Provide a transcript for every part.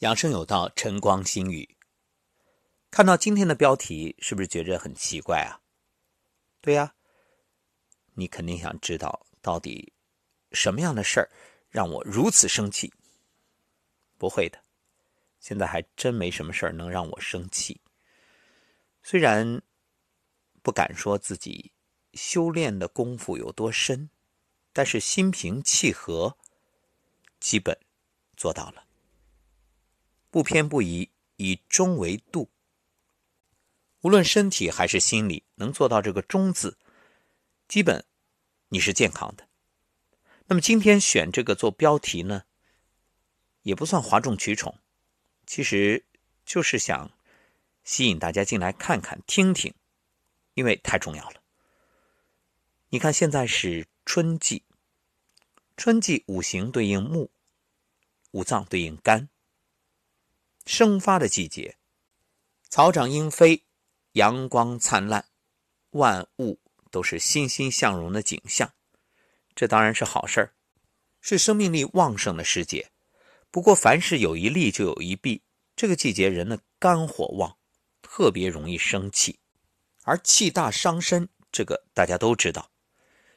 养生有道，晨光心语。看到今天的标题，是不是觉着很奇怪啊？对呀，你肯定想知道到底什么样的事儿让我如此生气？不会的，现在还真没什么事儿能让我生气。虽然不敢说自己修炼的功夫有多深，但是心平气和，基本做到了。不偏不倚，以中为度。无论身体还是心理，能做到这个“中”字，基本你是健康的。那么今天选这个做标题呢，也不算哗众取宠，其实就是想吸引大家进来看看、听听，因为太重要了。你看，现在是春季，春季五行对应木，五脏对应肝。生发的季节，草长莺飞，阳光灿烂，万物都是欣欣向荣的景象，这当然是好事儿，是生命力旺盛的时节。不过，凡事有一利就有一弊，这个季节人的肝火旺，特别容易生气，而气大伤身，这个大家都知道。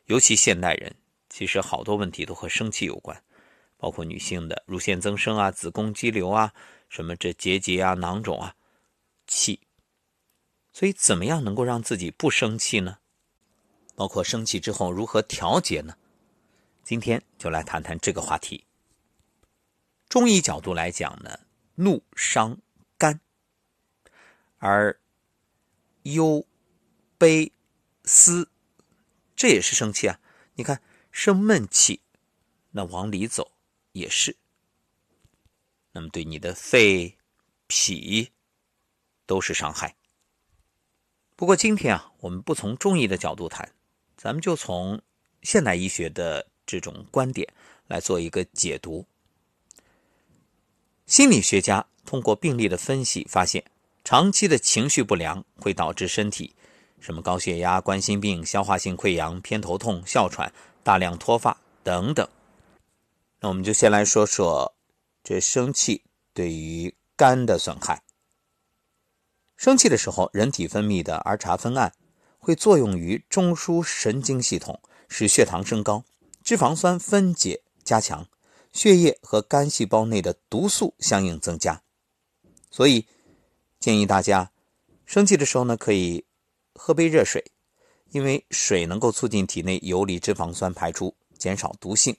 尤其现代人，其实好多问题都和生气有关，包括女性的乳腺增生啊、子宫肌瘤啊。什么这结节啊、囊肿啊，气，所以怎么样能够让自己不生气呢？包括生气之后如何调节呢？今天就来谈谈这个话题。中医角度来讲呢，怒伤肝，而忧、悲、思，这也是生气啊。你看生闷气，那往里走也是。那么对你的肺、脾都是伤害。不过今天啊，我们不从中医的角度谈，咱们就从现代医学的这种观点来做一个解读。心理学家通过病例的分析发现，长期的情绪不良会导致身体什么高血压、冠心病、消化性溃疡、偏头痛、哮喘、大量脱发等等。那我们就先来说说。这生气对于肝的损害。生气的时候，人体分泌的儿茶酚胺会作用于中枢神经系统，使血糖升高，脂肪酸分解加强，血液和肝细胞内的毒素相应增加。所以建议大家生气的时候呢，可以喝杯热水，因为水能够促进体内游离脂肪酸排出，减少毒性。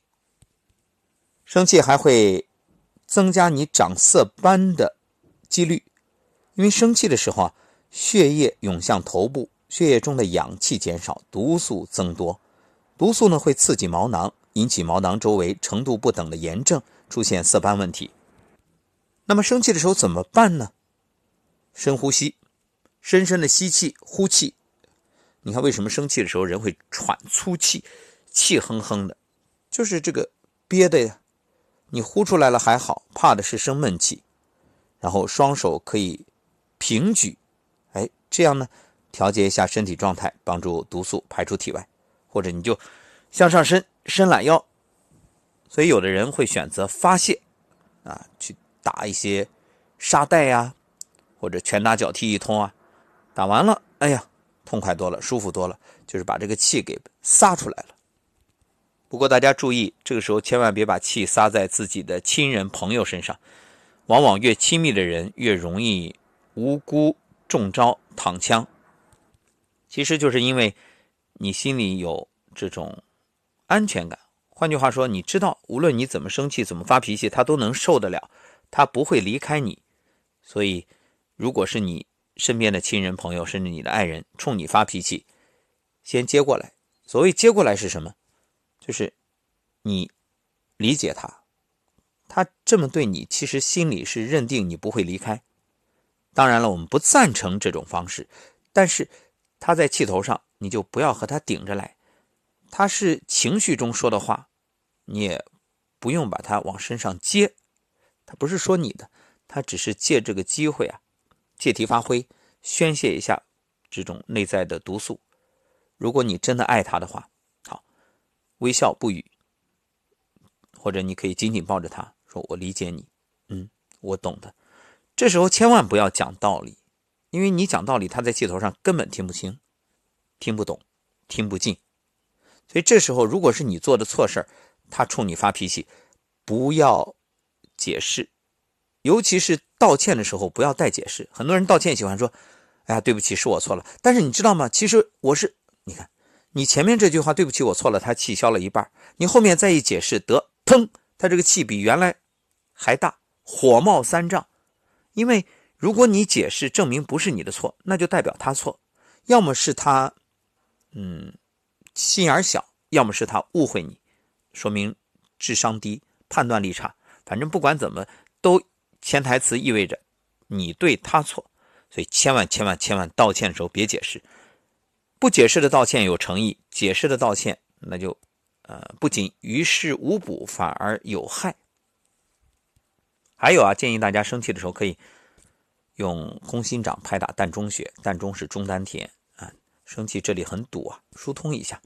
生气还会。增加你长色斑的几率，因为生气的时候啊，血液涌向头部，血液中的氧气减少，毒素增多，毒素呢会刺激毛囊，引起毛囊周围程度不等的炎症，出现色斑问题。那么生气的时候怎么办呢？深呼吸，深深的吸气、呼气。你看为什么生气的时候人会喘粗气，气哼哼的，就是这个憋的呀。你呼出来了还好，怕的是生闷气。然后双手可以平举，哎，这样呢，调节一下身体状态，帮助毒素排出体外。或者你就向上伸，伸懒腰。所以有的人会选择发泄，啊，去打一些沙袋呀，或者拳打脚踢一通啊。打完了，哎呀，痛快多了，舒服多了，就是把这个气给撒出来了。不过大家注意，这个时候千万别把气撒在自己的亲人朋友身上，往往越亲密的人越容易无辜中招躺枪。其实就是因为你心里有这种安全感。换句话说，你知道无论你怎么生气、怎么发脾气，他都能受得了，他不会离开你。所以，如果是你身边的亲人朋友，甚至你的爱人冲你发脾气，先接过来。所谓接过来是什么？就是你理解他，他这么对你，其实心里是认定你不会离开。当然了，我们不赞成这种方式，但是他在气头上，你就不要和他顶着来。他是情绪中说的话，你也不用把他往身上接。他不是说你的，他只是借这个机会啊，借题发挥，宣泄一下这种内在的毒素。如果你真的爱他的话。微笑不语，或者你可以紧紧抱着他，说：“我理解你，嗯，我懂的。这时候千万不要讲道理，因为你讲道理，他在气头上根本听不清、听不懂、听不进。所以这时候，如果是你做的错事他冲你发脾气，不要解释，尤其是道歉的时候，不要带解释。很多人道歉喜欢说：“哎呀，对不起，是我错了。”但是你知道吗？其实我是，你看，你前面这句话“对不起，我错了”，他气消了一半，你后面再一解释，得，砰，他这个气比原来还大，火冒三丈。因为如果你解释证明不是你的错，那就代表他错，要么是他，嗯，心眼小，要么是他误会你，说明智商低，判断力差。反正不管怎么，都潜台词意味着你对他错，所以千万千万千万道歉的时候别解释，不解释的道歉有诚意，解释的道歉那就，呃，不仅于事无补，反而有害。还有啊，建议大家生气的时候可以用空心掌拍打膻中穴，膻中是中丹田啊，生气这里很堵啊，疏通一下。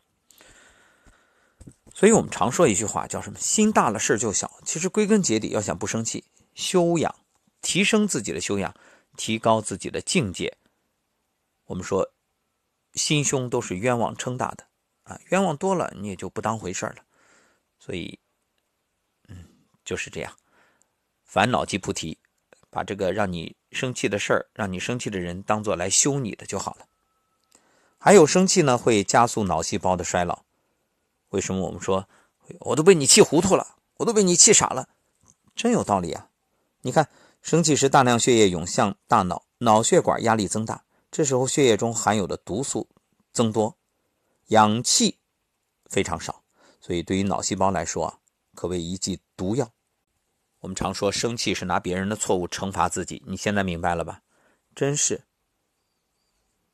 所以我们常说一句话，叫什么？心大了事儿就小。其实归根结底，要想不生气，修养、提升自己的修养，提高自己的境界。我们说，心胸都是冤枉撑大的啊，冤枉多了，你也就不当回事了。所以，嗯，就是这样。烦恼即菩提，把这个让你生气的事儿，让你生气的人当做来修你的就好了。还有生气呢，会加速脑细胞的衰老。为什么我们说我都被你气糊涂了，我都被你气傻了？真有道理啊！你看，生气时大量血液涌向大脑，脑血管压力增大，这时候血液中含有的毒素增多，氧气非常少，所以对于脑细胞来说啊，可谓一剂毒药。我们常说生气是拿别人的错误惩罚自己，你现在明白了吧？真是，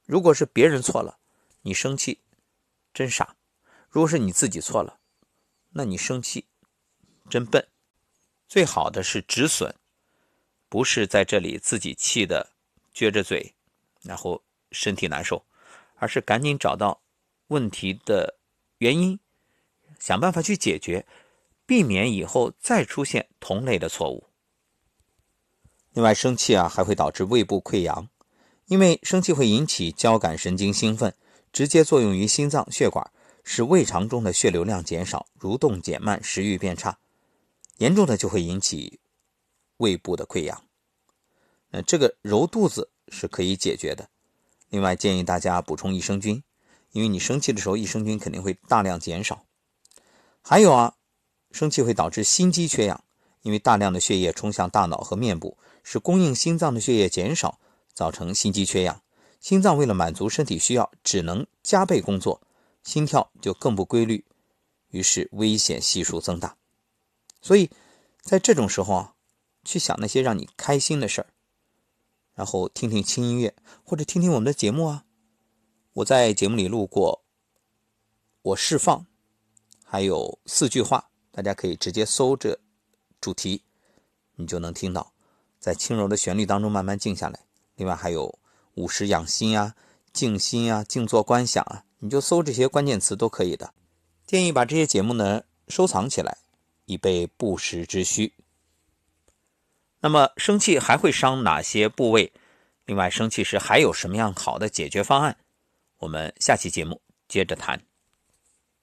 如果是别人错了，你生气，真傻；如果是你自己错了，那你生气，真笨。最好的是止损，不是在这里自己气的撅着嘴，然后身体难受，而是赶紧找到问题的原因，想办法去解决。避免以后再出现同类的错误。另外，生气啊还会导致胃部溃疡，因为生气会引起交感神经兴奋，直接作用于心脏血管，使胃肠中的血流量减少，蠕动减慢，食欲变差，严重的就会引起胃部的溃疡。那这个揉肚子是可以解决的。另外，建议大家补充益生菌，因为你生气的时候，益生菌肯定会大量减少。还有啊。生气会导致心肌缺氧，因为大量的血液冲向大脑和面部，使供应心脏的血液减少，造成心肌缺氧。心脏为了满足身体需要，只能加倍工作，心跳就更不规律，于是危险系数增大。所以，在这种时候啊，去想那些让你开心的事儿，然后听听轻音乐，或者听听我们的节目啊。我在节目里录过，我释放，还有四句话。大家可以直接搜这主题，你就能听到，在轻柔的旋律当中慢慢静下来。另外还有五十养心啊、静心啊、静坐观想啊，你就搜这些关键词都可以的。建议把这些节目呢收藏起来，以备不时之需。那么生气还会伤哪些部位？另外生气时还有什么样好的解决方案？我们下期节目接着谈。